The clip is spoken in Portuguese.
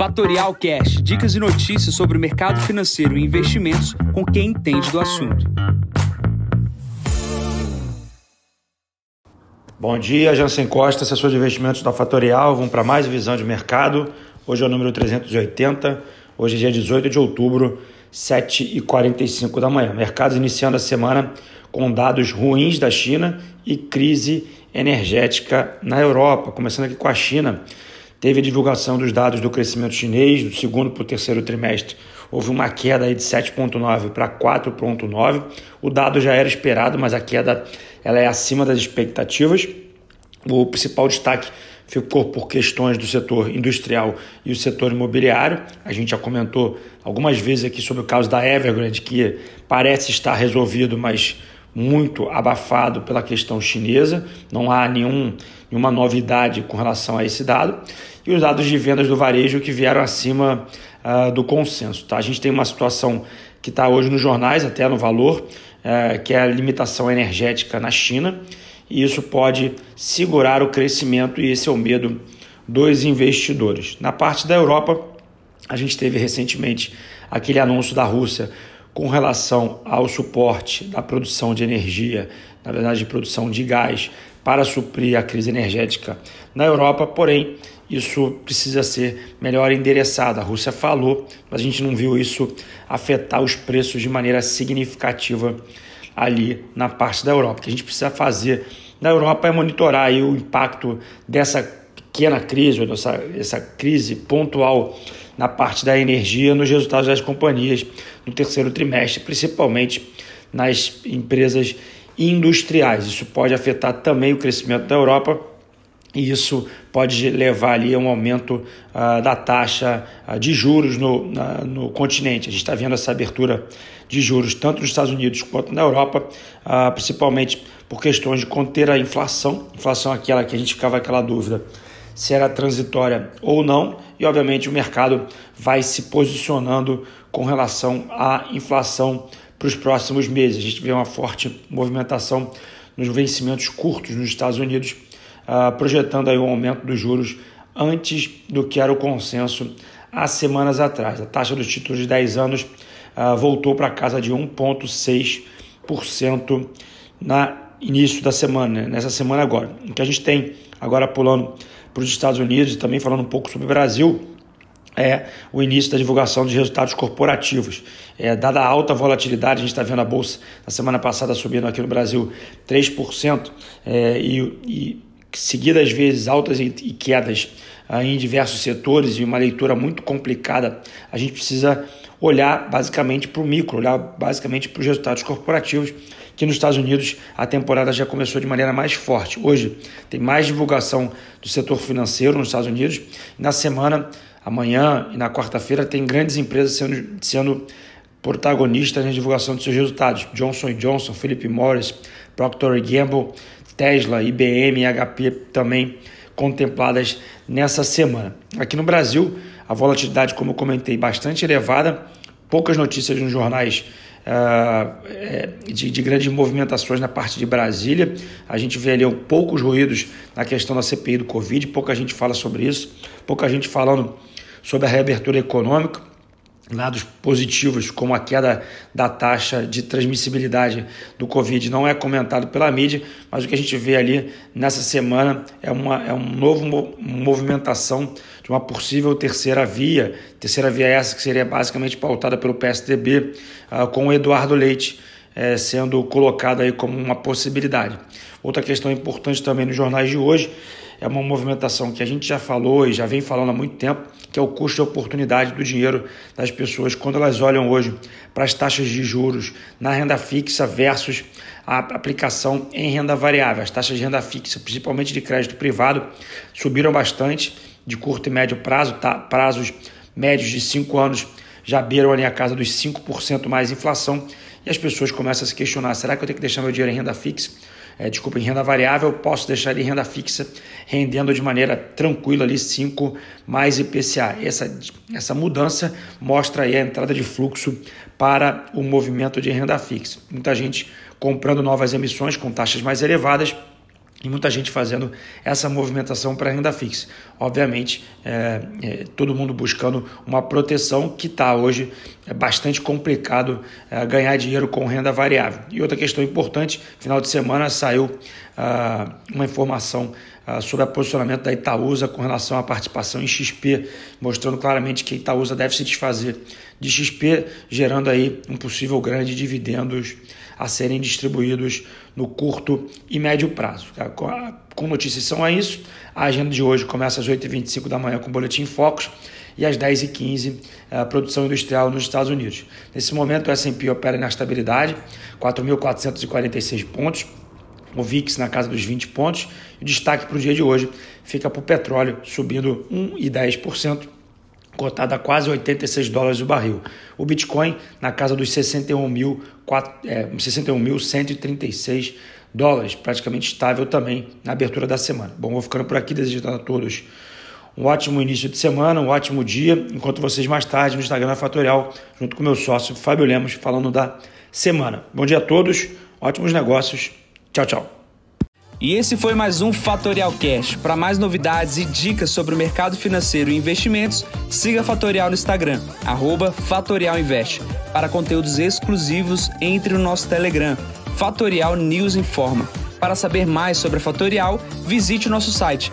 Fatorial Cash, dicas e notícias sobre o mercado financeiro e investimentos com quem entende do assunto. Bom dia, Jansen Costa, assessor de investimentos da Fatorial. Vamos para mais visão de mercado. Hoje é o número 380, hoje é dia 18 de outubro, 7h45 da manhã. Mercados iniciando a semana com dados ruins da China e crise energética na Europa. Começando aqui com a China, teve a divulgação dos dados do crescimento chinês do segundo para o terceiro trimestre. Houve uma queda aí de 7,9 para 4,9. O dado já era esperado, mas a queda ela é acima das expectativas. O principal destaque ficou por questões do setor industrial e o setor imobiliário. A gente já comentou algumas vezes aqui sobre o caso da Evergrande, que parece estar resolvido, mas muito abafado pela questão chinesa. Não há nenhum, nenhuma novidade com relação a esse dado. E os dados de vendas do varejo que vieram acima uh, do consenso. Tá? A gente tem uma situação que está hoje nos jornais, até no valor, é, que é a limitação energética na China, e isso pode segurar o crescimento, e esse é o medo dos investidores. Na parte da Europa, a gente teve recentemente aquele anúncio da Rússia com relação ao suporte da produção de energia, na verdade, de produção de gás, para suprir a crise energética na Europa, porém, isso precisa ser melhor endereçado. A Rússia falou, mas a gente não viu isso afetar os preços de maneira significativa ali na parte da Europa. O que a gente precisa fazer na Europa é monitorar o impacto dessa pequena crise, ou dessa, dessa crise pontual na parte da energia nos resultados das companhias no terceiro trimestre, principalmente nas empresas industriais. Isso pode afetar também o crescimento da Europa e isso pode levar ali a um aumento uh, da taxa uh, de juros no, no continente. A gente está vendo essa abertura de juros tanto nos Estados Unidos quanto na Europa, uh, principalmente por questões de conter a inflação, inflação aquela que a gente ficava aquela dúvida se era transitória ou não, e obviamente o mercado vai se posicionando com relação à inflação para os próximos meses. A gente vê uma forte movimentação nos vencimentos curtos nos Estados Unidos uh, projetando aí um aumento dos juros antes do que era o consenso há semanas atrás. A taxa dos títulos de 10 anos uh, voltou para casa de 1,6% na início da semana, né? nessa semana agora. O que a gente tem agora pulando para os Estados Unidos e também falando um pouco sobre o Brasil, é o início da divulgação de resultados corporativos. É, dada a alta volatilidade, a gente está vendo a Bolsa na semana passada subindo aqui no Brasil 3%, é, e, e seguidas vezes altas e quedas ah, em diversos setores e uma leitura muito complicada, a gente precisa olhar basicamente para o micro, olhar basicamente para os resultados corporativos, que nos Estados Unidos a temporada já começou de maneira mais forte. Hoje tem mais divulgação do setor financeiro nos Estados Unidos. na semana, amanhã e na quarta-feira, tem grandes empresas sendo, sendo protagonistas na divulgação de seus resultados. Johnson Johnson, Philip Morris, Procter Gamble, Tesla, IBM e HP também contempladas nessa semana. Aqui no Brasil, a volatilidade, como eu comentei, bastante elevada, poucas notícias nos jornais de, de, grandes movimentações na parte de Brasília. A gente vê ali poucos ruídos na questão da CPI do Covid, pouca gente fala sobre isso, pouca gente falando sobre a reabertura econômica lados positivos, como a queda da taxa de transmissibilidade do Covid, não é comentado pela mídia, mas o que a gente vê ali nessa semana é uma é um novo movimentação de uma possível terceira via, terceira via essa que seria basicamente pautada pelo PSDB, ah, com o Eduardo Leite uh, sendo colocado aí como uma possibilidade. Outra questão importante também nos jornais de hoje é uma movimentação que a gente já falou e já vem falando há muito tempo, que é o custo de oportunidade do dinheiro das pessoas quando elas olham hoje para as taxas de juros na renda fixa versus a aplicação em renda variável. As taxas de renda fixa, principalmente de crédito privado, subiram bastante de curto e médio prazo, tá? prazos médios de 5 anos já beiram ali a casa dos 5% mais inflação e as pessoas começam a se questionar: será que eu tenho que deixar meu dinheiro em renda fixa? É, desculpa, em renda variável, posso deixar em renda fixa, rendendo de maneira tranquila ali 5 mais IPCA. Essa, essa mudança mostra aí a entrada de fluxo para o movimento de renda fixa. Muita gente comprando novas emissões com taxas mais elevadas e muita gente fazendo essa movimentação para renda fixa. Obviamente, é, é, todo mundo buscando uma proteção que está hoje é bastante complicado é, ganhar dinheiro com renda variável. E outra questão importante: final de semana saiu ah, uma informação ah, sobre o posicionamento da Itaúsa com relação à participação em XP, mostrando claramente que a Itaúsa deve se desfazer de XP, gerando aí um possível grande dividendos a serem distribuídos no curto e médio prazo. Tá? Com notícias são a isso, a agenda de hoje começa às 8h25 da manhã com o Boletim Focus e às 10h15 a produção industrial nos Estados Unidos. Nesse momento o S&P opera na estabilidade, 4.446 pontos, o VIX na casa dos 20 pontos. O destaque para o dia de hoje fica para o petróleo subindo 1,10%, cotado a quase 86 dólares o barril. O Bitcoin na casa dos 61.136 é, dólares, praticamente estável também na abertura da semana. Bom, vou ficando por aqui, desejando a todos um ótimo início de semana, um ótimo dia. Encontro vocês mais tarde no Instagram Fatorial, junto com meu sócio Fábio Lemos, falando da semana. Bom dia a todos, ótimos negócios. Tchau, tchau. E esse foi mais um Fatorial Cash. Para mais novidades e dicas sobre o mercado financeiro e investimentos, siga Fatorial no Instagram, @fatorialinvest. Para conteúdos exclusivos, entre no nosso Telegram, Fatorial News Informa. Para saber mais sobre a Fatorial, visite o nosso site